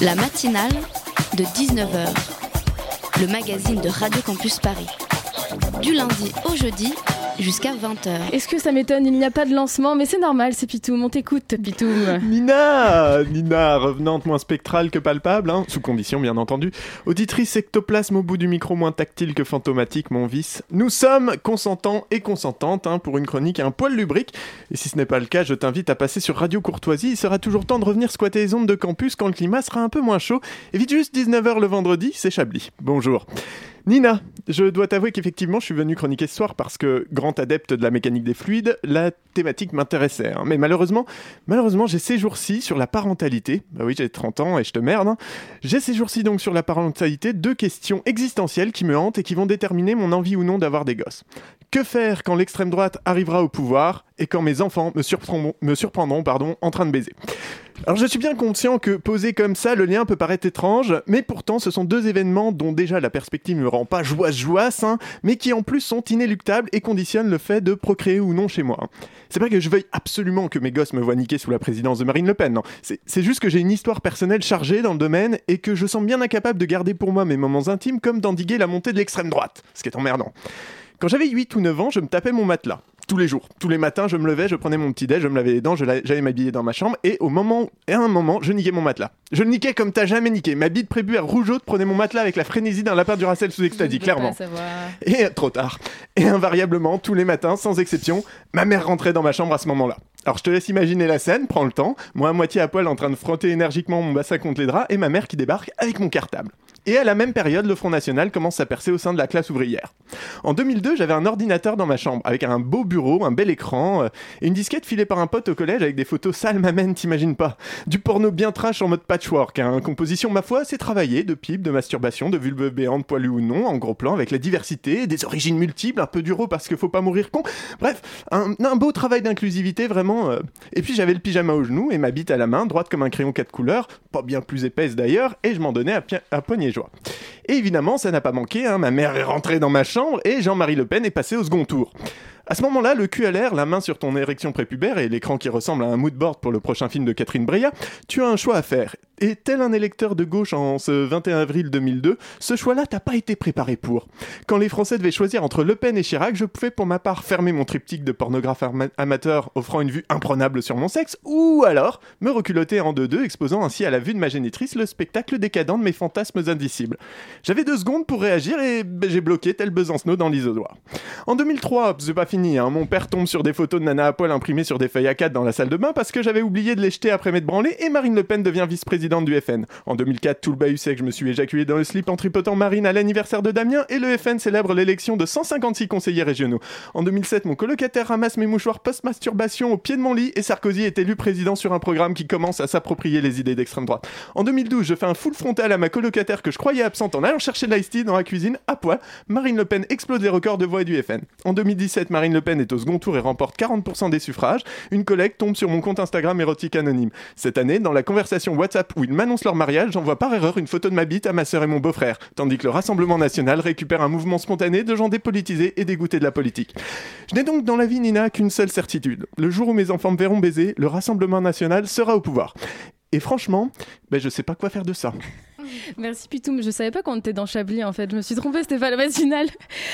La matinale de 19h, le magazine de Radio Campus Paris. Du lundi au jeudi jusqu'à 20h. Est-ce que ça m'étonne Il n'y a pas de lancement, mais c'est normal, c'est Pitou. On t'écoute, Pitou. Nina Nina, revenante moins spectrale que palpable, hein, sous condition bien entendu. Auditrice ectoplasme au bout du micro moins tactile que fantomatique, mon vice. Nous sommes consentants et consentantes hein, pour une chronique à un poil lubrique. Et si ce n'est pas le cas, je t'invite à passer sur Radio Courtoisie. Il sera toujours temps de revenir squatter les ondes de campus quand le climat sera un peu moins chaud. Et vite juste 19h le vendredi, c'est Chablis. Bonjour. Nina, je dois t'avouer qu'effectivement, je suis venu chroniquer ce soir parce que, grand adepte de la mécanique des fluides, la thématique m'intéressait. hein. Mais malheureusement, malheureusement, j'ai ces jours-ci sur la parentalité. Bah oui, j'ai 30 ans et je te merde. hein. J'ai ces jours-ci donc sur la parentalité deux questions existentielles qui me hantent et qui vont déterminer mon envie ou non d'avoir des gosses. Que faire quand l'extrême droite arrivera au pouvoir et quand mes enfants me surprendront, pardon, en train de baiser? Alors je suis bien conscient que posé comme ça, le lien peut paraître étrange, mais pourtant ce sont deux événements dont déjà la perspective ne me rend pas joie joasse, hein, mais qui en plus sont inéluctables et conditionnent le fait de procréer ou non chez moi. C'est pas que je veuille absolument que mes gosses me voient niquer sous la présidence de Marine Le Pen, non. C'est juste que j'ai une histoire personnelle chargée dans le domaine et que je sens bien incapable de garder pour moi mes moments intimes comme d'endiguer la montée de l'extrême droite, ce qui est emmerdant. Quand j'avais 8 ou 9 ans, je me tapais mon matelas. Tous les jours. Tous les matins, je me levais, je prenais mon petit déj, je me lavais les dents, j'allais m'habiller dans ma chambre et au moment, et à un moment, je niquais mon matelas. Je le niquais comme t'as jamais niqué. Ma bite prébuère rougeaude prenait mon matelas avec la frénésie d'un lapin du Racel sous extasie, clairement. Et trop tard. Et invariablement, tous les matins, sans exception, ma mère rentrait dans ma chambre à ce moment-là. Alors je te laisse imaginer la scène, prends le temps, moi à moitié à poil en train de frotter énergiquement mon bassin contre les draps, et ma mère qui débarque avec mon cartable. Et à la même période, le Front National commence à percer au sein de la classe ouvrière. En 2002, j'avais un ordinateur dans ma chambre, avec un beau bureau, un bel écran, euh, et une disquette filée par un pote au collège avec des photos sales m'amène, t'imagines pas. Du porno bien trash en mode patchwork, hein, composition ma foi assez travaillée, de pipes, de masturbation, de vulves béantes poilues ou non, en gros plan, avec la diversité, des origines multiples, un peu duro parce qu'il faut pas mourir con. Bref, un, beau travail d'inclusivité vraiment. euh. Et puis j'avais le pyjama au genou et ma bite à la main, droite comme un crayon quatre couleurs, pas bien plus épaisse d'ailleurs, et je m'en donnais à, à Et évidemment, ça n'a pas manqué, hein, ma mère est rentrée dans ma chambre et Jean-Marie Le Pen est passé au second tour. À ce moment-là, le cul à l'air, la main sur ton érection prépubère et l'écran qui ressemble à un moodboard pour le prochain film de Catherine Breillat, tu as un choix à faire. Et tel un électeur de gauche en ce 21 avril 2002, ce choix-là t'as pas été préparé pour. Quand les Français devaient choisir entre Le Pen et Chirac, je pouvais pour ma part fermer mon triptyque de pornographe ama- amateur offrant une vue imprenable sur mon sexe, ou alors me reculoter en deux-deux, exposant ainsi à la vue de ma génitrice le spectacle décadent de mes fantasmes indicibles. J'avais deux secondes pour réagir et j'ai bloqué tel Besancenot dans l'isoloir. En 2003, c'est pas hein, mon père tombe sur des photos de nana à imprimées sur des feuilles A4 dans la salle de bain parce que j'avais oublié de les jeter après m'être branlé et Marine Le Pen devient vice-présidente du FN. En 2004, tout le bahut sait que je me suis éjaculé dans le slip en tripotant Marine à l'anniversaire de Damien et le FN célèbre l'élection de 156 conseillers régionaux. En 2007, mon colocataire ramasse mes mouchoirs post-masturbation au pied de mon lit et Sarkozy est élu président sur un programme qui commence à s'approprier les idées d'extrême droite. En 2012, je fais un full frontal à ma colocataire que je croyais absente en allant chercher de l'ice dans la cuisine à poil. Marine Le Pen explose les records de voix du FN. En 2017, Marine Le Pen est au second tour et remporte 40% des suffrages. Une collègue tombe sur mon compte Instagram érotique anonyme. Cette année, dans la conversation WhatsApp où ils m'annoncent leur mariage, j'envoie par erreur une photo de ma bite à ma sœur et mon beau-frère, tandis que le Rassemblement National récupère un mouvement spontané de gens dépolitisés et dégoûtés de la politique. Je n'ai donc dans la vie, Nina, qu'une seule certitude. Le jour où mes enfants me verront baiser, le Rassemblement National sera au pouvoir. Et franchement, ben je sais pas quoi faire de ça. Merci Pitou, mais je savais pas qu'on était dans Chablis en fait. Je me suis trompée, c'était pas la.